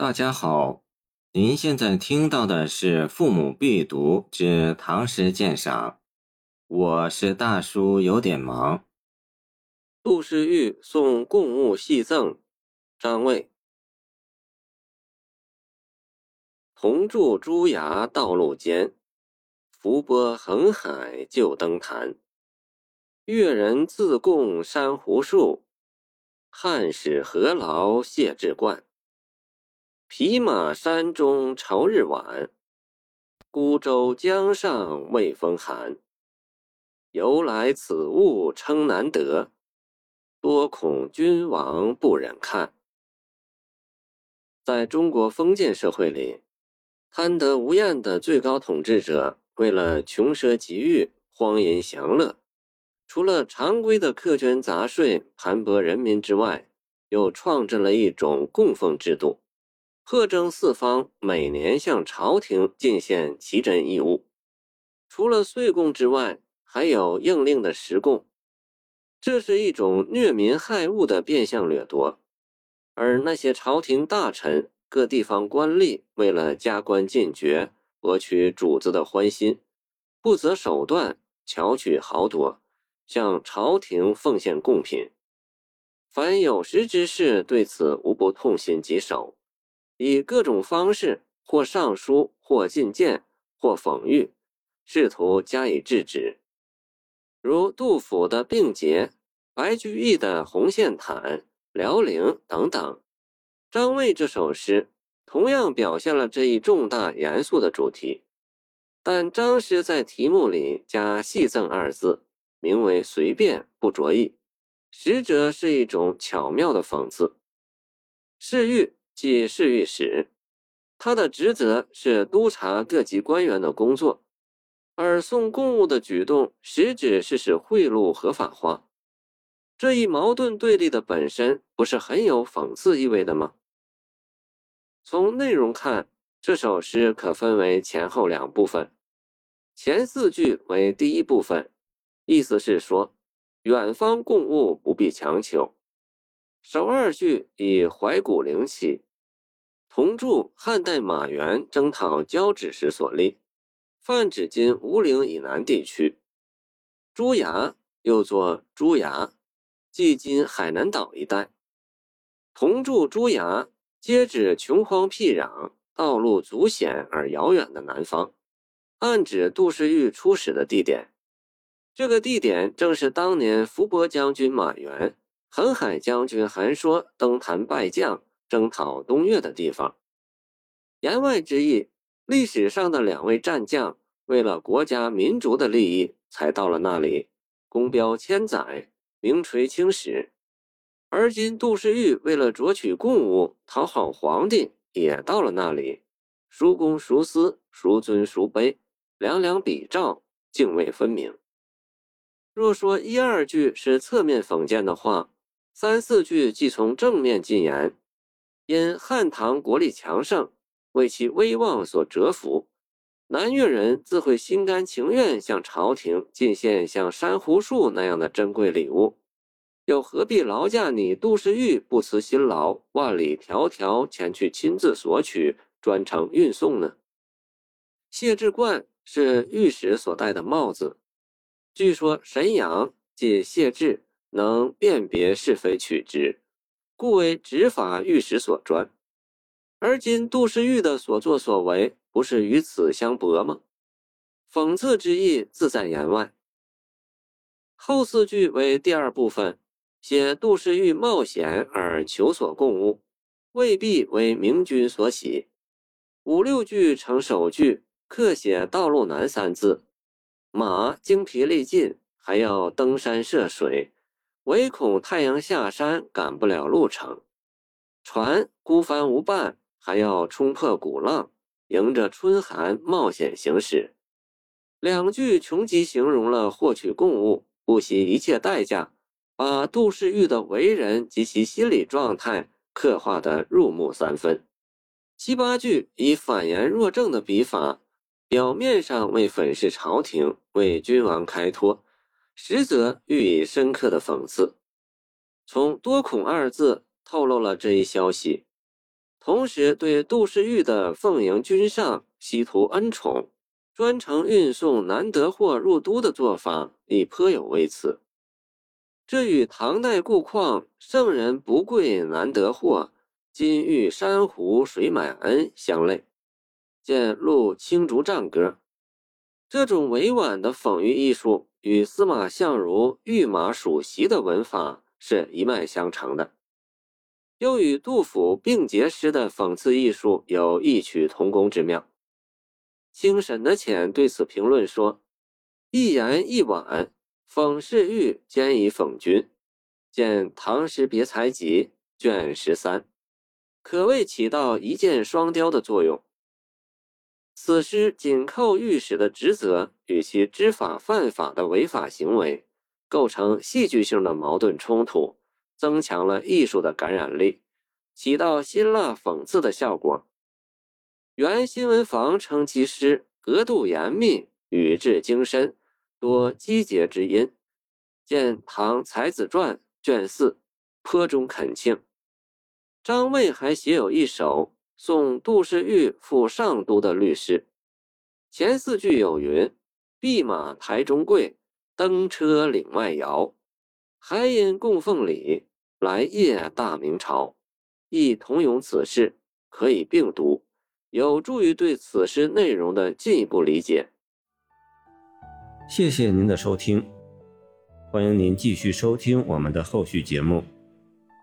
大家好，您现在听到的是《父母必读之唐诗鉴赏》，我是大叔，有点忙。杜诗玉送贡物细赠，张卫。同住朱崖道路间，浮波横海旧登坛。越人自贡珊瑚树，汉使何劳谢志冠。匹马山中朝日晚，孤舟江上未风寒。由来此物称难得，多恐君王不忍看。在中国封建社会里，贪得无厌的最高统治者，为了穷奢极欲、荒淫享乐，除了常规的苛捐杂税盘剥人民之外，又创制了一种供奉制度。贺征四方每年向朝廷进献奇珍异物，除了岁贡之外，还有应令的实贡。这是一种虐民害物的变相掠夺。而那些朝廷大臣、各地方官吏为了加官进爵，博取主子的欢心，不择手段，巧取豪夺，向朝廷奉献贡品。凡有识之士，对此无不痛心疾首。以各种方式，或上书，或进谏，或讽喻，试图加以制止。如杜甫的《病节》，白居易的《红线毯》，辽宁等等。张卫这首诗同样表现了这一重大严肃的主题，但张诗在题目里加“戏赠”二字，名为随便不着意，实则是一种巧妙的讽刺。释玉。即侍御史，他的职责是督察各级官员的工作，而送贡物的举动实质是使贿赂合法化。这一矛盾对立的本身，不是很有讽刺意味的吗？从内容看，这首诗可分为前后两部分，前四句为第一部分，意思是说，远方贡物不必强求。首二句以怀古灵起。同著汉代马援征讨交趾时所立，泛指今吴岭以南地区。朱崖又作朱崖，即今海南岛一带。同住朱崖，皆指穷荒僻壤、道路阻险而遥远的南方，暗指杜氏玉出使的地点。这个地点正是当年伏波将军马援、横海将军韩说登坛拜将。征讨东越的地方，言外之意，历史上的两位战将为了国家民族的利益才到了那里，功标千载，名垂青史。而今杜诗玉为了夺取贡物，讨好皇帝，也到了那里，孰公孰私，孰尊孰卑，两两比照，泾渭分明。若说一二句是侧面讽谏的话，三四句即从正面进言。因汉唐国力强盛，为其威望所折服，南越人自会心甘情愿向朝廷进献像珊瑚树那样的珍贵礼物，又何必劳驾你杜氏玉不辞辛劳，万里迢迢前去亲自索取，专程运送呢？谢志冠是御史所戴的帽子，据说神阳即谢志能辨别是非曲直。故为执法御史所专，而今杜诗玉的所作所为，不是与此相悖吗？讽刺之意自在言外。后四句为第二部分，写杜诗玉冒险而求索贡物，未必为明君所喜。五六句成首句，刻写道路难三字，马精疲力尽，还要登山涉水。唯恐太阳下山赶不了路程，船孤帆无伴，还要冲破鼓浪，迎着春寒冒险行驶。两句穷极形容了获取贡物不惜一切代价，把杜氏玉的为人及其心理状态刻画得入木三分。七八句以反言若正的笔法，表面上为粉饰朝廷，为君王开脱。实则寓以深刻的讽刺。从“多孔”二字透露了这一消息。同时对杜世玉的奉迎君上、西图恩宠、专程运送难得货入都的做法亦颇有微词。这与唐代故况“圣人不贵难得货，金玉珊瑚水满恩”相类。见《陆青竹战歌》，这种委婉的讽喻艺术与司马相如御马属席的文法是一脉相承的。又与杜甫并结诗的讽刺艺术有异曲同工之妙。清沈的浅对此评论说：“一言一婉，讽世玉兼以讽君。”见《唐诗别才集》卷十三，可谓起到一箭双雕的作用。此诗紧扣御史的职责与其知法犯法的违法行为，构成戏剧性的矛盾冲突。增强了艺术的感染力，起到辛辣讽刺的效果。原新闻房称其诗格度严密，语质精深，多机节之音。见《唐才子传》卷四，颇中恳庆。张卫还写有一首送杜世玉赴上都的律诗，前四句有云：“弼马台中贵，登车岭外遥。”还因供奉礼。来谒大明朝，亦同咏此事，可以并读，有助于对此诗内容的进一步理解。谢谢您的收听，欢迎您继续收听我们的后续节目。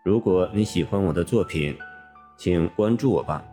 如果你喜欢我的作品，请关注我吧。